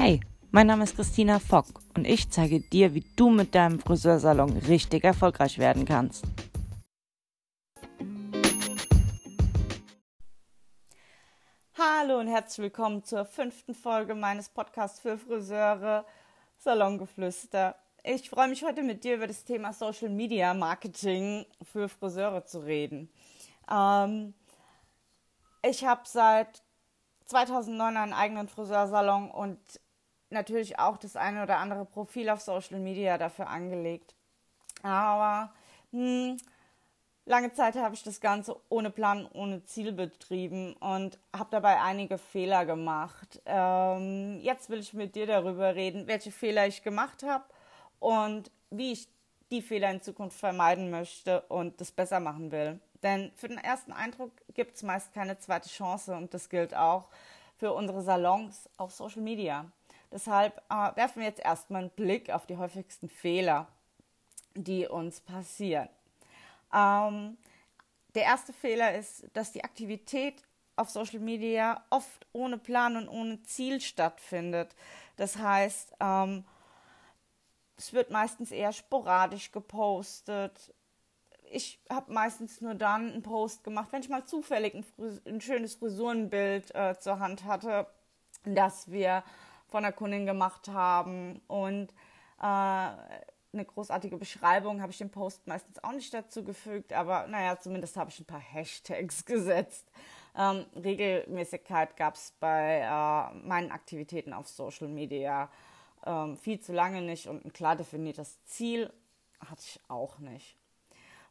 Hey, mein Name ist Christina Fock und ich zeige dir, wie du mit deinem Friseursalon richtig erfolgreich werden kannst. Hallo und herzlich willkommen zur fünften Folge meines Podcasts für Friseure Salongeflüster. Ich freue mich heute mit dir über das Thema Social Media Marketing für Friseure zu reden. Ähm, ich habe seit 2009 einen eigenen Friseursalon und natürlich auch das eine oder andere Profil auf Social Media dafür angelegt. Aber hm, lange Zeit habe ich das Ganze ohne Plan, ohne Ziel betrieben und habe dabei einige Fehler gemacht. Ähm, jetzt will ich mit dir darüber reden, welche Fehler ich gemacht habe und wie ich die Fehler in Zukunft vermeiden möchte und das besser machen will. Denn für den ersten Eindruck gibt es meist keine zweite Chance und das gilt auch für unsere Salons auf Social Media. Deshalb äh, werfen wir jetzt erstmal einen Blick auf die häufigsten Fehler, die uns passieren. Ähm, der erste Fehler ist, dass die Aktivität auf Social Media oft ohne Plan und ohne Ziel stattfindet. Das heißt, ähm, es wird meistens eher sporadisch gepostet ich habe meistens nur dann einen Post gemacht, wenn ich mal zufällig ein, ein schönes Frisurenbild äh, zur Hand hatte, das wir von der Kundin gemacht haben. Und äh, eine großartige Beschreibung habe ich dem Post meistens auch nicht dazu gefügt, aber naja, zumindest habe ich ein paar Hashtags gesetzt. Ähm, Regelmäßigkeit gab es bei äh, meinen Aktivitäten auf Social Media ähm, viel zu lange nicht und ein klar definiertes Ziel hatte ich auch nicht.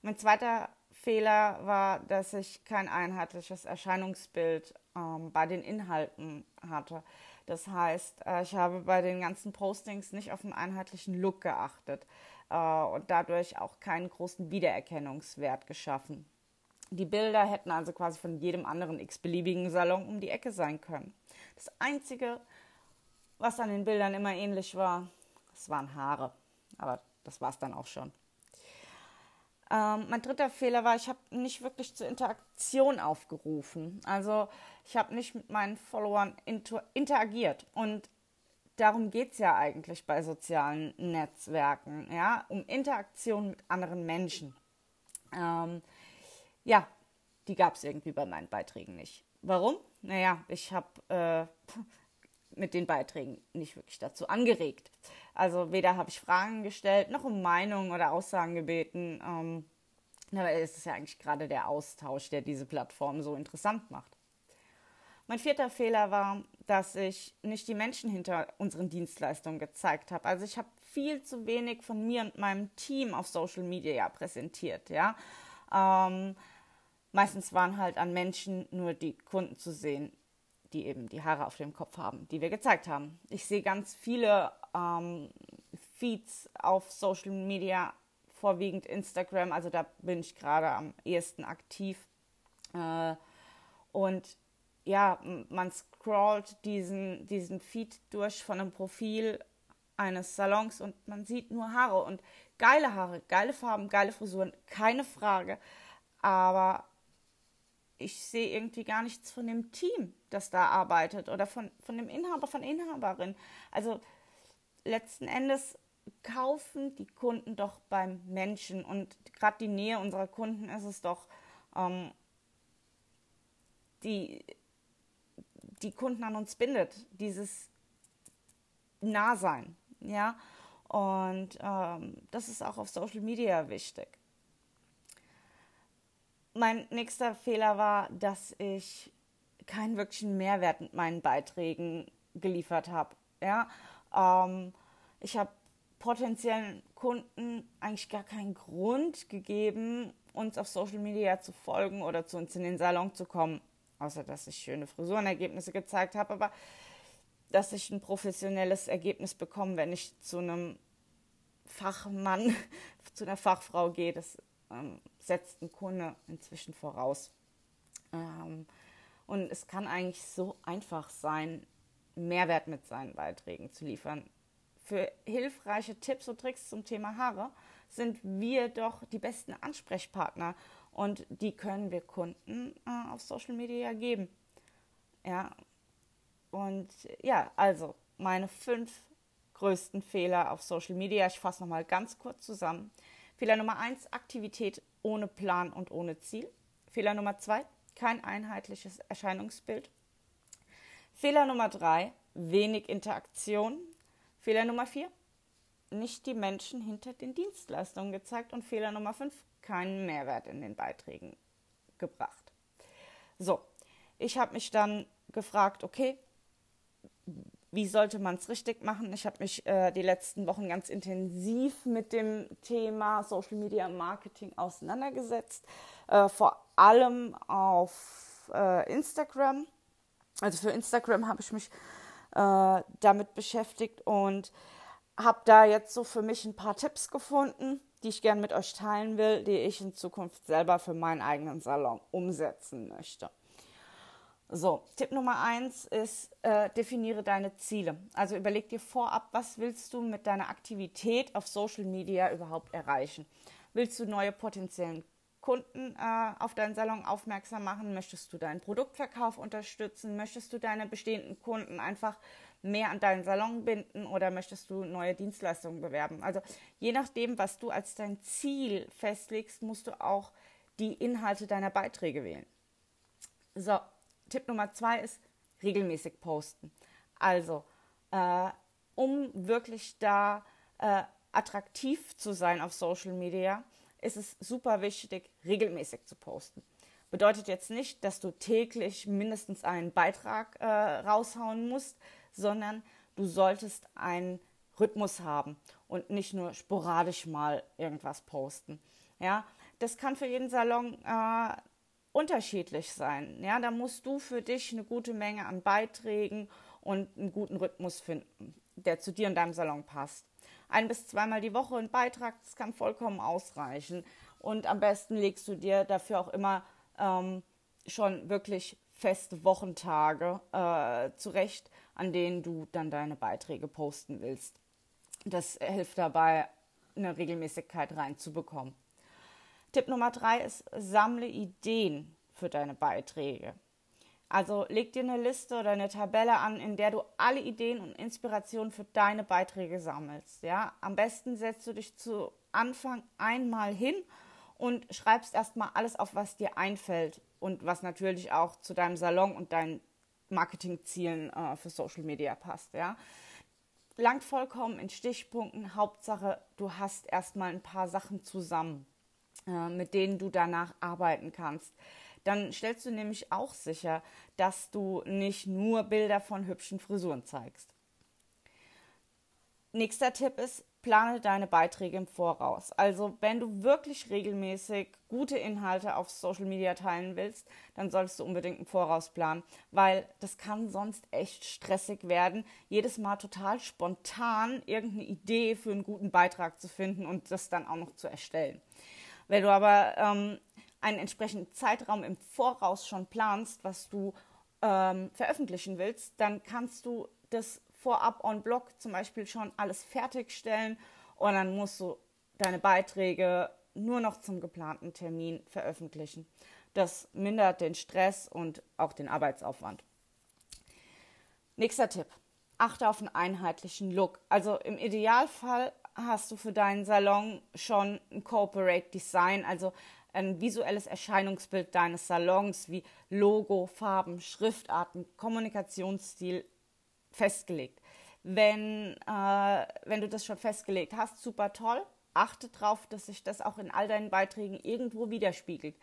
Mein zweiter Fehler war, dass ich kein einheitliches Erscheinungsbild ähm, bei den Inhalten hatte. Das heißt, äh, ich habe bei den ganzen Postings nicht auf einen einheitlichen Look geachtet äh, und dadurch auch keinen großen Wiedererkennungswert geschaffen. Die Bilder hätten also quasi von jedem anderen x-beliebigen Salon um die Ecke sein können. Das Einzige, was an den Bildern immer ähnlich war, das waren Haare. Aber das war es dann auch schon. Ähm, mein dritter Fehler war, ich habe nicht wirklich zur Interaktion aufgerufen. Also ich habe nicht mit meinen Followern inter interagiert. Und darum geht es ja eigentlich bei sozialen Netzwerken, ja, um Interaktion mit anderen Menschen. Ähm, ja, die gab es irgendwie bei meinen Beiträgen nicht. Warum? Naja, ich habe äh, mit den Beiträgen nicht wirklich dazu angeregt. Also weder habe ich Fragen gestellt, noch um Meinungen oder Aussagen gebeten. Ähm, aber es ist ja eigentlich gerade der Austausch, der diese Plattform so interessant macht. Mein vierter Fehler war, dass ich nicht die Menschen hinter unseren Dienstleistungen gezeigt habe. Also ich habe viel zu wenig von mir und meinem Team auf Social Media präsentiert. Ja, ähm, meistens waren halt an Menschen nur die Kunden zu sehen, die eben die Haare auf dem Kopf haben, die wir gezeigt haben. Ich sehe ganz viele ähm, Feeds auf Social Media, vorwiegend Instagram, also da bin ich gerade am ehesten aktiv. Äh, und ja, man scrollt diesen, diesen Feed durch von einem Profil eines Salons und man sieht nur Haare und geile Haare, geile Farben, geile Frisuren, keine Frage. Aber ich sehe irgendwie gar nichts von dem Team, das da arbeitet oder von, von dem Inhaber, von Inhaberin. Also letzten Endes kaufen die Kunden doch beim Menschen und gerade die Nähe unserer Kunden ist es doch, ähm, die die Kunden an uns bindet, dieses Nahsein, ja. Und ähm, das ist auch auf Social Media wichtig. Mein nächster Fehler war, dass ich keinen wirklichen Mehrwert mit meinen Beiträgen geliefert habe. Ja, ähm, ich habe potenziellen Kunden eigentlich gar keinen Grund gegeben, uns auf Social Media zu folgen oder zu uns in den Salon zu kommen. Außer dass ich schöne Frisurenergebnisse gezeigt habe, aber dass ich ein professionelles Ergebnis bekomme, wenn ich zu einem Fachmann, zu einer Fachfrau gehe, das ähm, setzt ein Kunde inzwischen voraus. Ähm, und es kann eigentlich so einfach sein, Mehrwert mit seinen Beiträgen zu liefern. Für hilfreiche Tipps und Tricks zum Thema Haare sind wir doch die besten Ansprechpartner und die können wir Kunden äh, auf Social Media geben. Ja, und ja, also meine fünf größten Fehler auf Social Media. Ich fasse nochmal ganz kurz zusammen. Fehler Nummer eins, Aktivität ohne Plan und ohne Ziel. Fehler Nummer zwei, kein einheitliches Erscheinungsbild. Fehler Nummer drei, wenig Interaktion. Fehler Nummer vier, nicht die Menschen hinter den Dienstleistungen gezeigt. Und Fehler Nummer fünf, keinen Mehrwert in den Beiträgen gebracht. So, ich habe mich dann gefragt, okay, wie sollte man es richtig machen? Ich habe mich äh, die letzten Wochen ganz intensiv mit dem Thema Social Media Marketing auseinandergesetzt, äh, vor allem auf äh, Instagram. Also für Instagram habe ich mich äh, damit beschäftigt und habe da jetzt so für mich ein paar Tipps gefunden, die ich gerne mit euch teilen will, die ich in Zukunft selber für meinen eigenen Salon umsetzen möchte. So, Tipp Nummer eins ist, äh, definiere deine Ziele. Also überleg dir vorab, was willst du mit deiner Aktivität auf Social Media überhaupt erreichen? Willst du neue potenziellen Kunden äh, auf deinen Salon aufmerksam machen? Möchtest du deinen Produktverkauf unterstützen? Möchtest du deine bestehenden Kunden einfach mehr an deinen Salon binden oder möchtest du neue Dienstleistungen bewerben? Also je nachdem, was du als dein Ziel festlegst, musst du auch die Inhalte deiner Beiträge wählen. So, Tipp Nummer zwei ist regelmäßig posten. Also, äh, um wirklich da äh, attraktiv zu sein auf Social Media, ist es super wichtig, regelmäßig zu posten. Bedeutet jetzt nicht, dass du täglich mindestens einen Beitrag äh, raushauen musst, sondern du solltest einen Rhythmus haben und nicht nur sporadisch mal irgendwas posten. Ja, das kann für jeden Salon äh, unterschiedlich sein. Ja, da musst du für dich eine gute Menge an Beiträgen und einen guten Rhythmus finden, der zu dir und deinem Salon passt. Ein bis zweimal die Woche ein Beitrag, das kann vollkommen ausreichen. Und am besten legst du dir dafür auch immer ähm, schon wirklich feste Wochentage äh, zurecht, an denen du dann deine Beiträge posten willst. Das hilft dabei, eine Regelmäßigkeit reinzubekommen. Tipp Nummer drei ist, sammle Ideen für deine Beiträge. Also leg dir eine Liste oder eine Tabelle an, in der du alle Ideen und Inspirationen für deine Beiträge sammelst. Ja, am besten setzt du dich zu Anfang einmal hin und schreibst erstmal alles auf, was dir einfällt und was natürlich auch zu deinem Salon und deinen Marketingzielen äh, für Social Media passt. Ja, langt vollkommen in Stichpunkten. Hauptsache, du hast erstmal ein paar Sachen zusammen. Äh, mit denen du danach arbeiten kannst. Dann stellst du nämlich auch sicher, dass du nicht nur Bilder von hübschen Frisuren zeigst. Nächster Tipp ist, plane deine Beiträge im Voraus. Also wenn du wirklich regelmäßig gute Inhalte auf Social Media teilen willst, dann solltest du unbedingt im Voraus planen, weil das kann sonst echt stressig werden, jedes Mal total spontan irgendeine Idee für einen guten Beitrag zu finden und das dann auch noch zu erstellen. Wenn du aber ähm, einen entsprechenden Zeitraum im Voraus schon planst, was du ähm, veröffentlichen willst, dann kannst du das vorab on Blog zum Beispiel schon alles fertigstellen und dann musst du deine Beiträge nur noch zum geplanten Termin veröffentlichen. Das mindert den Stress und auch den Arbeitsaufwand. Nächster Tipp. Achte auf einen einheitlichen Look. Also im Idealfall hast du für deinen Salon schon ein Corporate Design, also ein visuelles Erscheinungsbild deines Salons wie Logo, Farben, Schriftarten, Kommunikationsstil festgelegt. Wenn, äh, wenn du das schon festgelegt hast, super toll. Achte darauf, dass sich das auch in all deinen Beiträgen irgendwo widerspiegelt,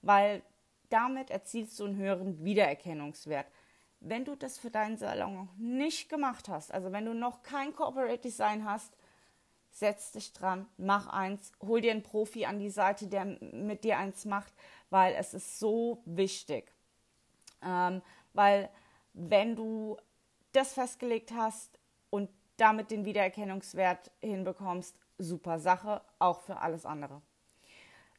weil damit erzielst du einen höheren Wiedererkennungswert. Wenn du das für deinen Salon nicht gemacht hast, also wenn du noch kein Corporate Design hast, setz dich dran, mach eins, hol dir einen Profi an die Seite, der mit dir eins macht, weil es ist so wichtig. Ähm, weil wenn du das festgelegt hast und damit den Wiedererkennungswert hinbekommst, super Sache, auch für alles andere.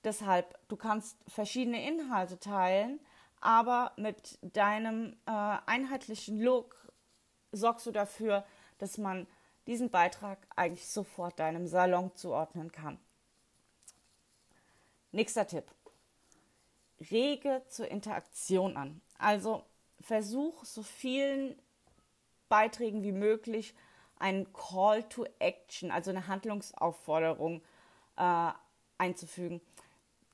Deshalb, du kannst verschiedene Inhalte teilen, aber mit deinem äh, einheitlichen Look sorgst du dafür, dass man diesen Beitrag eigentlich sofort deinem Salon zuordnen kann. Nächster Tipp. Rege zur Interaktion an. Also versuch so vielen Beiträgen wie möglich einen Call to Action, also eine Handlungsaufforderung äh, einzufügen.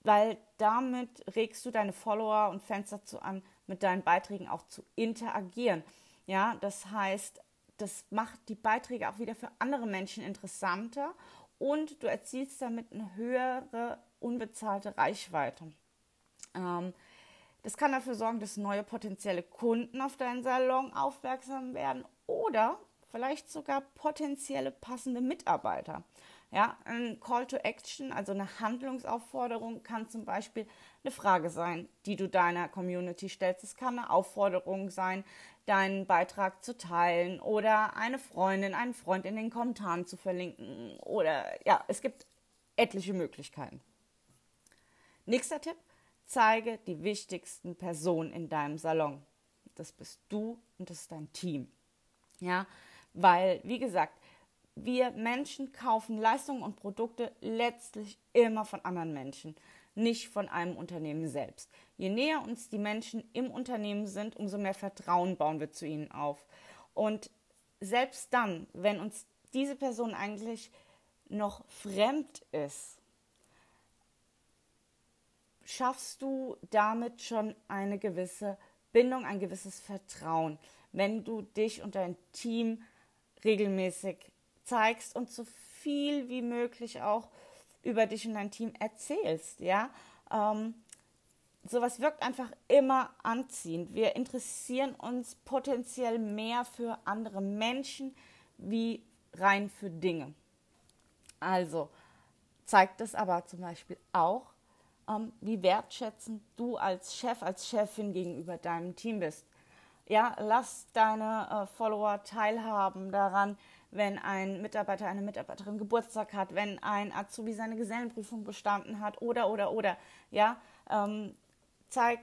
Weil damit regst du deine Follower und Fans dazu an, mit deinen Beiträgen auch zu interagieren. Ja, das heißt, das macht die Beiträge auch wieder für andere Menschen interessanter und du erzielst damit eine höhere unbezahlte Reichweite. Ähm, das kann dafür sorgen, dass neue potenzielle Kunden auf deinen Salon aufmerksam werden oder vielleicht sogar potenzielle passende Mitarbeiter. Ja, ein Call to Action, also eine Handlungsaufforderung, kann zum Beispiel eine Frage sein, die du deiner Community stellst. Es kann eine Aufforderung sein, deinen Beitrag zu teilen oder eine Freundin, einen Freund in den Kommentaren zu verlinken. Oder ja, es gibt etliche Möglichkeiten. Nächster Tipp, zeige die wichtigsten Personen in deinem Salon. Das bist du und das ist dein Team. Ja, weil, wie gesagt, wir Menschen kaufen Leistungen und Produkte letztlich immer von anderen Menschen, nicht von einem Unternehmen selbst. Je näher uns die Menschen im Unternehmen sind, umso mehr Vertrauen bauen wir zu ihnen auf. Und selbst dann, wenn uns diese Person eigentlich noch fremd ist, schaffst du damit schon eine gewisse Bindung, ein gewisses Vertrauen, wenn du dich und dein Team regelmäßig zeigst und so viel wie möglich auch über dich und dein Team erzählst, ja. Ähm, sowas wirkt einfach immer anziehend. Wir interessieren uns potenziell mehr für andere Menschen wie rein für Dinge. Also zeigt es aber zum Beispiel auch, ähm, wie wertschätzend du als Chef, als Chefin gegenüber deinem Team bist. Ja, lass deine äh, Follower teilhaben daran, wenn ein Mitarbeiter, eine Mitarbeiterin Geburtstag hat, wenn ein Azubi seine Gesellenprüfung bestanden hat oder, oder, oder. Ja, ähm, zeig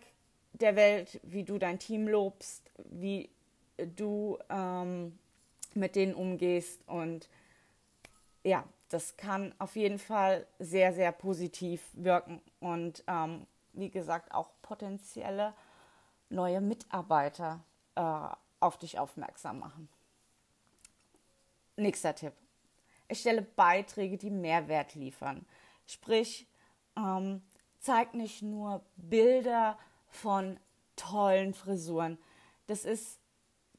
der Welt, wie du dein Team lobst, wie du ähm, mit denen umgehst und ja, das kann auf jeden Fall sehr, sehr positiv wirken und ähm, wie gesagt auch potenzielle neue Mitarbeiter äh, auf dich aufmerksam machen. Nächster Tipp. Erstelle Beiträge, die Mehrwert liefern. Sprich, ähm, zeig nicht nur Bilder von tollen Frisuren. Das ist,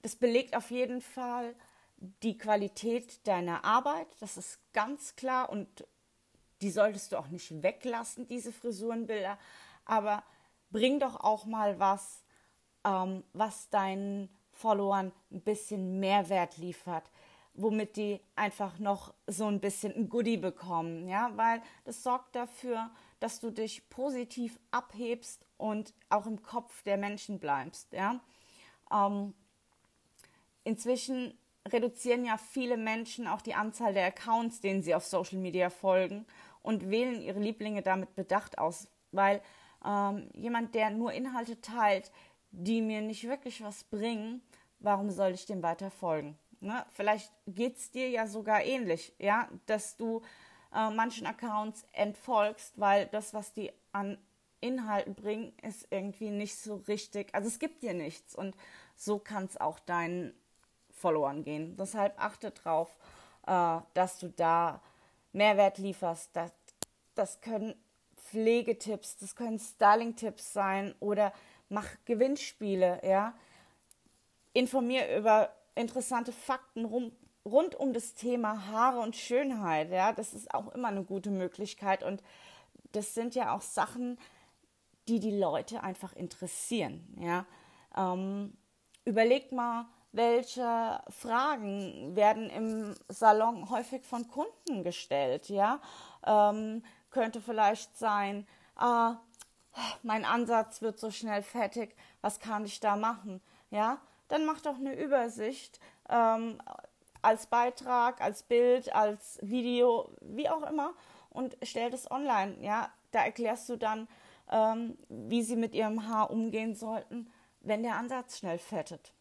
das belegt auf jeden Fall die Qualität deiner Arbeit. Das ist ganz klar und die solltest du auch nicht weglassen, diese Frisurenbilder. Aber bring doch auch mal was, ähm, was deinen Followern ein bisschen Mehrwert liefert, womit die einfach noch so ein bisschen ein Goodie bekommen, ja, weil das sorgt dafür, dass du dich positiv abhebst und auch im Kopf der Menschen bleibst, ja. Ähm, inzwischen reduzieren ja viele Menschen auch die Anzahl der Accounts, denen sie auf Social Media folgen und wählen ihre Lieblinge damit bedacht aus, weil ähm, jemand, der nur Inhalte teilt, die mir nicht wirklich was bringen, warum soll ich dem weiter folgen? Ne? Vielleicht geht es dir ja sogar ähnlich, ja, dass du äh, manchen Accounts entfolgst, weil das, was die an Inhalten bringen, ist irgendwie nicht so richtig. Also es gibt dir nichts und so kann es auch deinen Followern gehen. Deshalb achte darauf, äh, dass du da Mehrwert lieferst. Das, das können Pflegetipps, das können Styling-Tipps sein oder mach Gewinnspiele, ja. Informier über interessante Fakten rum, rund um das Thema Haare und Schönheit, ja. Das ist auch immer eine gute Möglichkeit und das sind ja auch Sachen, die die Leute einfach interessieren, ja. Ähm, überleg mal, welche Fragen werden im Salon häufig von Kunden gestellt, ja. Ähm, könnte vielleicht sein, ah, mein Ansatz wird so schnell fertig, was kann ich da machen? Ja, dann mach doch eine Übersicht ähm, als Beitrag, als Bild, als Video, wie auch immer und stell das online. Ja, da erklärst du dann, ähm, wie sie mit ihrem Haar umgehen sollten, wenn der Ansatz schnell fettet.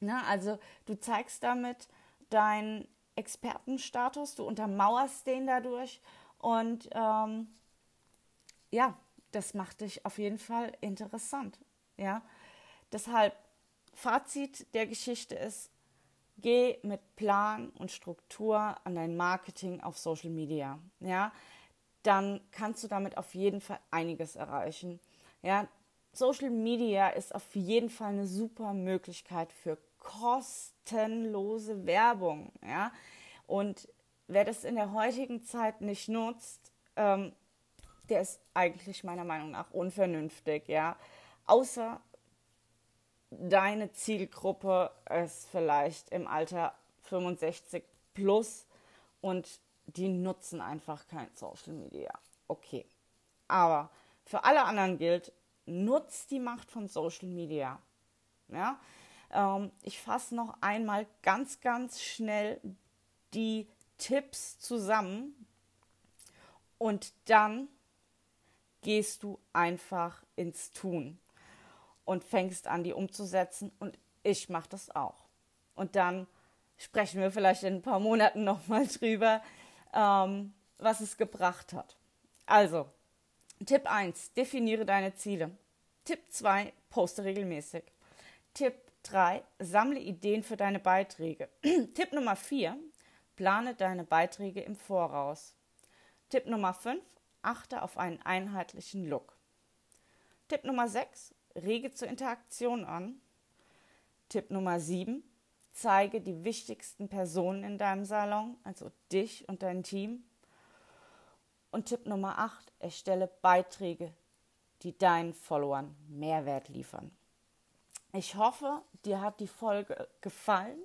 Na, also du zeigst damit deinen Expertenstatus, du untermauerst den dadurch und ähm, ja, das macht dich auf jeden Fall interessant. Ja, deshalb Fazit der Geschichte ist, Geh mit Plan und Struktur an dein Marketing auf Social Media. Ja, dann kannst du damit auf jeden Fall einiges erreichen. Ja, Social Media ist auf jeden Fall eine super Möglichkeit für kostenlose Werbung. Ja, und wer das in der heutigen Zeit nicht nutzt, ähm, der ist eigentlich meiner Meinung nach unvernünftig. Ja, außer deine Zielgruppe ist vielleicht im Alter 65 plus und die nutzen einfach kein Social Media. Okay. Aber für alle anderen gilt, nutzt die Macht von Social Media. Ja? Ähm, ich fasse noch einmal ganz, ganz schnell die Tipps zusammen und dann gehst du einfach ins Tun und fängst an, die umzusetzen. Und ich mache das auch. Und dann sprechen wir vielleicht in ein paar Monaten nochmal drüber, ähm, was es gebracht hat. Also, Tipp 1, definiere deine Ziele. Tipp 2, poste regelmäßig. Tipp 3, sammle Ideen für deine Beiträge. Tipp Nummer 4, plane deine Beiträge im Voraus. Tipp Nummer 5, achte auf einen einheitlichen Look. Tipp Nummer 6, rege zur Interaktion an. Tipp Nummer 7, zeige die wichtigsten Personen in deinem Salon, also dich und dein Team. Und Tipp Nummer 8, erstelle Beiträge, die deinen Followern Mehrwert liefern. Ich hoffe, dir hat die Folge gefallen.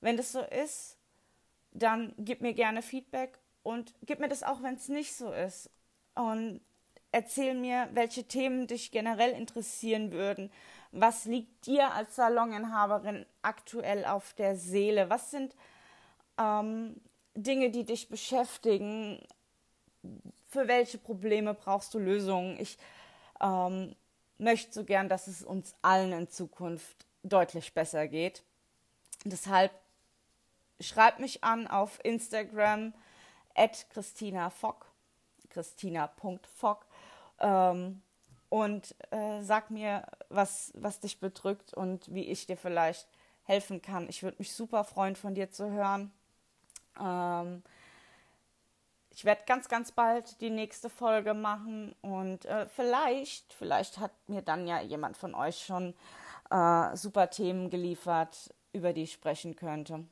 Wenn das so ist, dann gib mir gerne Feedback und gib mir das auch, wenn es nicht so ist. Und erzähl mir, welche Themen dich generell interessieren würden. Was liegt dir als Saloninhaberin aktuell auf der Seele? Was sind ähm, Dinge, die dich beschäftigen? Für welche Probleme brauchst du Lösungen? Ich ähm, möchte so gern, dass es uns allen in Zukunft deutlich besser geht. Deshalb schreib mich an auf Instagram at Christina Fock, christina.fock ähm, und äh, sag mir, was, was dich bedrückt und wie ich dir vielleicht helfen kann. Ich würde mich super freuen, von dir zu hören. Ähm, ich werde ganz, ganz bald die nächste Folge machen und äh, vielleicht, vielleicht hat mir dann ja jemand von euch schon äh, super Themen geliefert, über die ich sprechen könnte.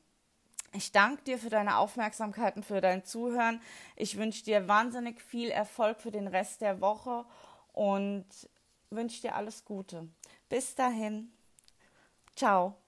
Ich danke dir für deine Aufmerksamkeit und für dein Zuhören. Ich wünsche dir wahnsinnig viel Erfolg für den Rest der Woche und wünsche dir alles Gute. Bis dahin. Ciao.